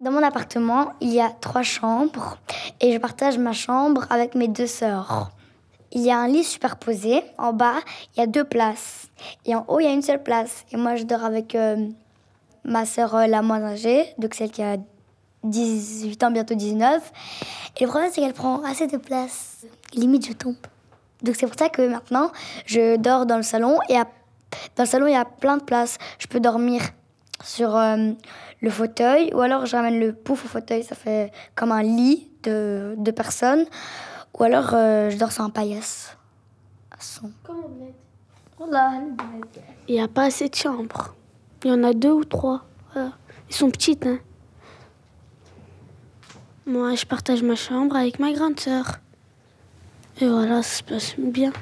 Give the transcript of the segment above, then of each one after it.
Dans mon appartement, il y a trois chambres et je partage ma chambre avec mes deux sœurs. Il y a un lit superposé. En bas, il y a deux places. Et en haut, il y a une seule place. Et moi, je dors avec euh, ma sœur euh, la moins âgée, donc celle qui a 18 ans, bientôt 19. Et le problème, c'est qu'elle prend assez de place. Limite, je tombe. Donc c'est pour ça que maintenant, je dors dans le salon. Et dans le salon, il y a plein de places. Je peux dormir sur euh, le fauteuil, ou alors je ramène le pouf au fauteuil, ça fait comme un lit de, de personnes, ou alors euh, je dors sur un paillasse. Comme Il n'y a pas assez de chambres. Il y en a deux ou trois. Voilà. Ils sont petites. Hein. Moi, je partage ma chambre avec ma grande sœur. Et voilà, ça se passe bien.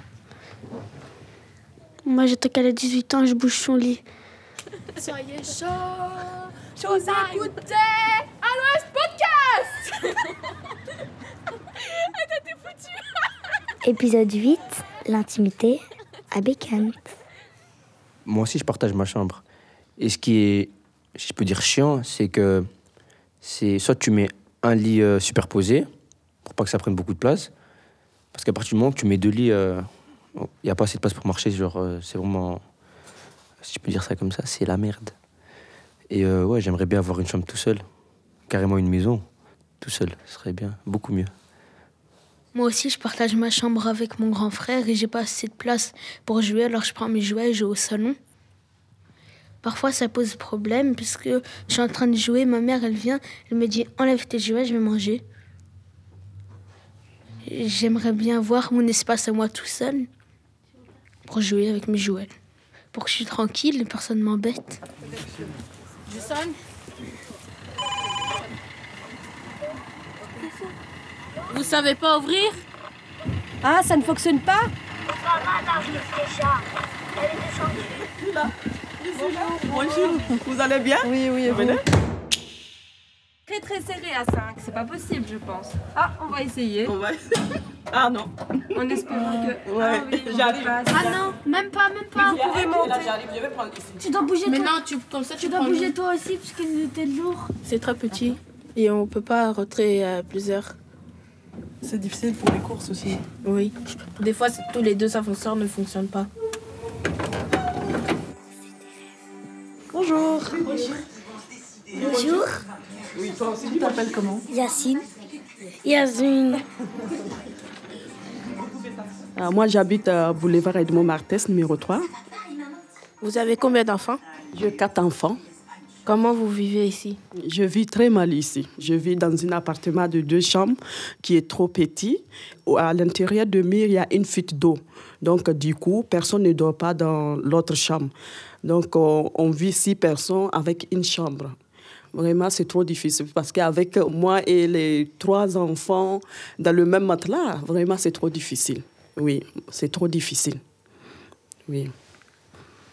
Moi, j'étais qu'elle a 18 ans, je bouge son lit. Soyez chaud, chaud à écouter à l'Ouest Podcast T'es foutu Épisode 8, l'intimité à Bécane. Moi aussi, je partage ma chambre. Et ce qui est, si je peux dire chiant, c'est que c'est soit tu mets un lit euh, superposé, pour pas que ça prenne beaucoup de place, parce qu'à partir du moment que tu mets deux lits, il euh, n'y a pas assez de place pour marcher, genre, euh, c'est vraiment si je peux dire ça comme ça, c'est la merde. Et euh, ouais, j'aimerais bien avoir une chambre tout seul, carrément une maison, tout seul, ce serait bien, beaucoup mieux. Moi aussi, je partage ma chambre avec mon grand frère et j'ai pas assez de place pour jouer, alors je prends mes jouets et je joue au salon. Parfois, ça pose problème puisque je suis en train de jouer, ma mère, elle vient, elle me dit enlève tes jouets, je vais manger. J'aimerais bien voir mon espace à moi tout seul pour jouer avec mes jouets pour que je suis tranquille, personne m'embête. Je sonne Vous savez pas ouvrir? Ah, ça ne fonctionne pas? Ça va, déjà. Elle est descendue. Bonjour, vous allez bien? Oui, oui, venez? Très très serré à 5, c'est pas possible je pense. Ah, on va essayer. On va essayer. Ah non. En espérant que. Ouais, ah, oui, j'arrive. Ah non, même pas, même pas. Vous pouvez monter. Là, j'arrive, je vais prendre ici. Tu dois bouger Mais toi. non, tu, comme ça, tu, tu dois bouger toi aussi parce que t'es lourd. C'est très petit et on peut pas rentrer à plusieurs. C'est difficile pour les courses aussi. Oui. Des fois, tous les deux ascenseurs ne fonctionnent pas. Bonjour. Bonjour. Bonjour. Oui, toi aussi, tu t'appelles comment? Yacine. Yasmine. Euh, moi, j'habite à Boulevard Edmond Martès, numéro 3. Vous avez combien d'enfants? J'ai quatre enfants. Comment vous vivez ici? Je vis très mal ici. Je vis dans un appartement de deux chambres qui est trop petit. À l'intérieur de mur, il y a une fuite d'eau. Donc, du coup, personne ne dort pas dans l'autre chambre. Donc, on, on vit six personnes avec une chambre. Vraiment, c'est trop difficile parce qu'avec moi et les trois enfants dans le même matelas, vraiment, c'est trop difficile. Oui, c'est trop difficile. Oui.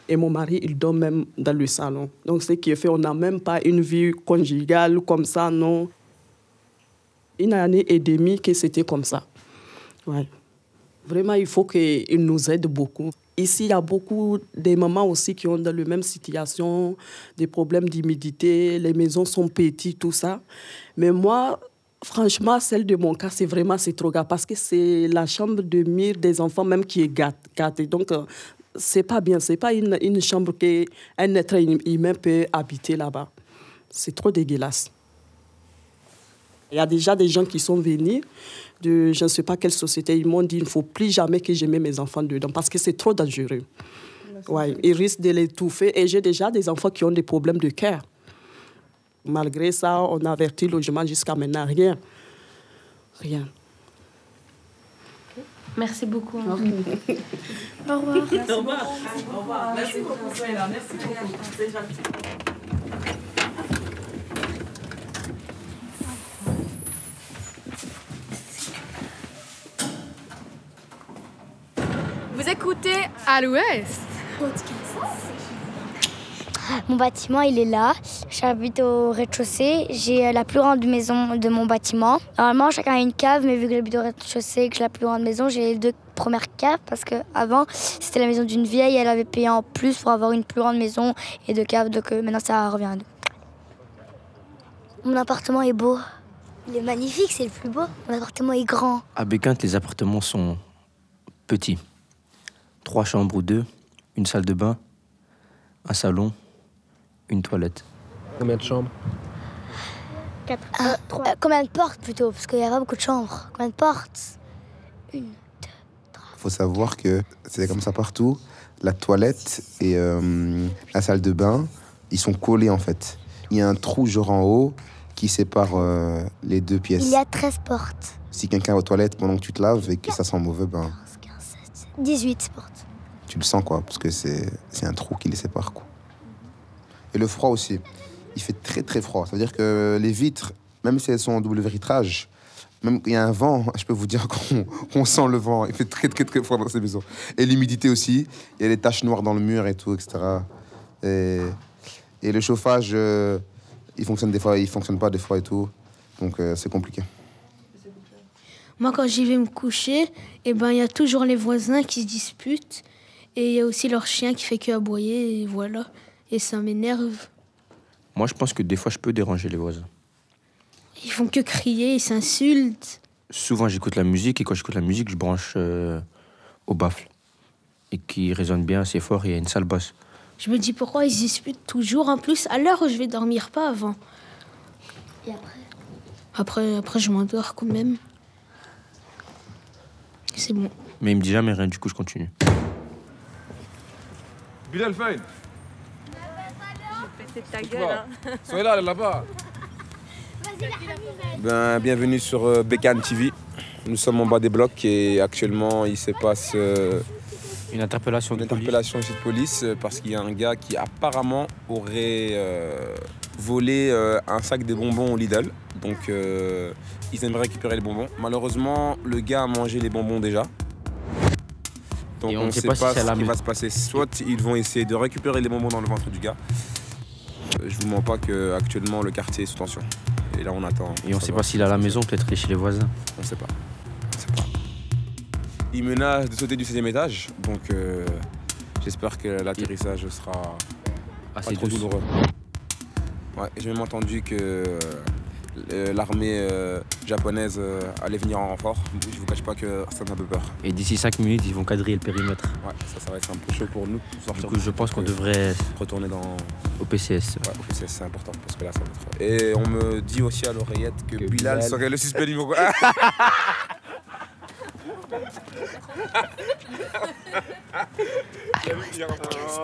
Et mon mari, il dort même dans le salon. Donc, ce qui fait, on n'a même pas une vie conjugale comme ça, non. Une année et demie que c'était comme ça. Ouais. Vraiment, il faut qu'il nous aide beaucoup. Ici, il y a beaucoup de mamans aussi qui ont dans la même situation, des problèmes d'humidité, les maisons sont petites, tout ça. Mais moi, franchement, celle de mon cas, c'est vraiment c'est trop grave parce que c'est la chambre de mire des enfants même qui est gâtée. Donc, euh, c'est pas bien. C'est pas une, une chambre qu'un être humain peut habiter là-bas. C'est trop dégueulasse. Il y a déjà des gens qui sont venus de je ne sais pas quelle société. Ils m'ont dit il ne faut plus jamais que je mette mes enfants dedans parce que c'est trop dangereux. Ouais, ils risquent de l'étouffer. Et j'ai déjà des enfants qui ont des problèmes de cœur. Malgré ça, on a averti le logement jusqu'à maintenant. Rien. Rien. Merci beaucoup. Au revoir. Au revoir. Au revoir. Merci beaucoup, Merci beaucoup. C'est gentil. Vous écoutez à l'Ouest Mon bâtiment, il est là. J'habite au rez-de-chaussée. J'ai euh, la plus grande maison de mon bâtiment. Normalement, chacun a une cave, mais vu que j'habite au rez-de-chaussée et que j'ai la plus grande maison, j'ai les deux premières caves parce que avant c'était la maison d'une vieille. Elle avait payé en plus pour avoir une plus grande maison et deux caves. Donc euh, maintenant, ça revient. Mon appartement est beau. Il est magnifique, c'est le plus beau. Mon appartement est grand. À Béquinte, les appartements sont petits. Trois chambres ou deux, une salle de bain, un salon, une toilette. Combien de chambres Quatre. Euh, combien de portes plutôt? Parce qu'il n'y a pas beaucoup de chambres. Combien de portes? Une. faut savoir que c'est comme ça partout. La toilette et euh, la salle de bain, ils sont collés en fait. Il y a un trou genre en haut qui sépare euh, les deux pièces. Il y a 13 portes. Si quelqu'un est aux toilettes pendant que tu te laves et que ça sent mauvais, ben 18 portes. tu le sens quoi, parce que c'est c'est un trou qui les sépare quoi. Et le froid aussi. Il fait très très froid. Ça veut dire que les vitres, même si elles sont en double vitrage, même il y a un vent, je peux vous dire qu'on sent le vent. Il fait très très très froid dans ces maisons. Et l'humidité aussi. Il y a des taches noires dans le mur et tout, etc. Et, et le chauffage, euh, il fonctionne des fois, il fonctionne pas des fois et tout. Donc euh, c'est compliqué. Moi, quand j'y vais me coucher, eh ben, il y a toujours les voisins qui se disputent. Et il y a aussi leur chien qui fait que aboyer, et voilà. Et ça m'énerve. Moi, je pense que des fois, je peux déranger les voisins. Ils font que crier, ils s'insultent. Souvent, j'écoute la musique et quand j'écoute la musique, je branche euh, au baffle. Et qui résonne bien assez fort, et il y a une sale basse. Je me dis pourquoi ils se disputent toujours? En plus, à l'heure où je vais dormir, pas avant. Et après? Après, après je m'endors quand même. C'est bon. Mais il me dit jamais rien, du coup, je continue. Bilal C'est ta gueule, hein. Soyez là, elle est là-bas. Ben, bienvenue sur euh, Bécane TV. Nous sommes en bas des blocs et actuellement il se passe euh, Une interpellation une de police. interpellation ici de police euh, parce qu'il y a un gars qui apparemment aurait euh, volé euh, un sac de bonbons au Lidl. Donc euh, ils aimeraient récupérer les bonbons. Malheureusement, le gars a mangé les bonbons déjà. Donc Et on ne sait pas, si ce qui va se passer. Soit ils vont essayer de récupérer les bonbons dans le ventre du gars. Euh, Je vous mens pas que actuellement le quartier est sous tension. Et là on attend. Et on sait pas s'il est à la maison, peut-être chez les voisins. On sait pas. On sait pas. Il menace de sauter du 16 étage, donc euh, j'espère que l'atterrissage sera pas Assez trop douce. douloureux. Ouais, j'ai même entendu que l'armée euh, japonaise euh, allait venir en renfort. Je vous cache pas que ça m'a un peu peur. Et d'ici 5 minutes, ils vont quadriller le périmètre. Ouais, ça, ça va être un peu chaud pour nous. Du coup, je pense qu'on devrait retourner dans au PCS. Ouais, au PCS, c'est important parce que là, ça va être. Et on me dit aussi à l'oreillette que, Que Bilal, Bilal- serait le suspect numéro 1. À l'ouest podcast.